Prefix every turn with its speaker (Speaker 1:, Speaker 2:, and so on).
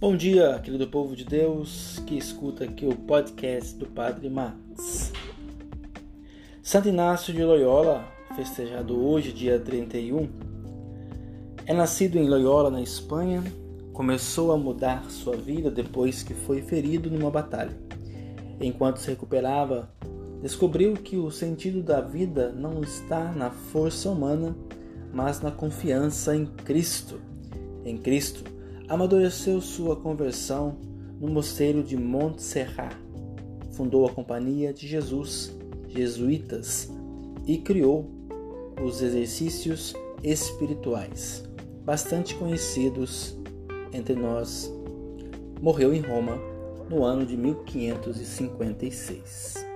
Speaker 1: Bom dia, querido povo de Deus que escuta aqui o podcast do Padre Max. Santo Inácio de Loyola, festejado hoje, dia 31, é nascido em Loyola, na Espanha. Começou a mudar sua vida depois que foi ferido numa batalha. Enquanto se recuperava, descobriu que o sentido da vida não está na força humana, mas na confiança em Cristo. Em Cristo, amadureceu sua conversão no mosteiro de Montserrat. Fundou a Companhia de Jesus, jesuítas, e criou os exercícios espirituais, bastante conhecidos entre nós. Morreu em Roma no ano de 1556.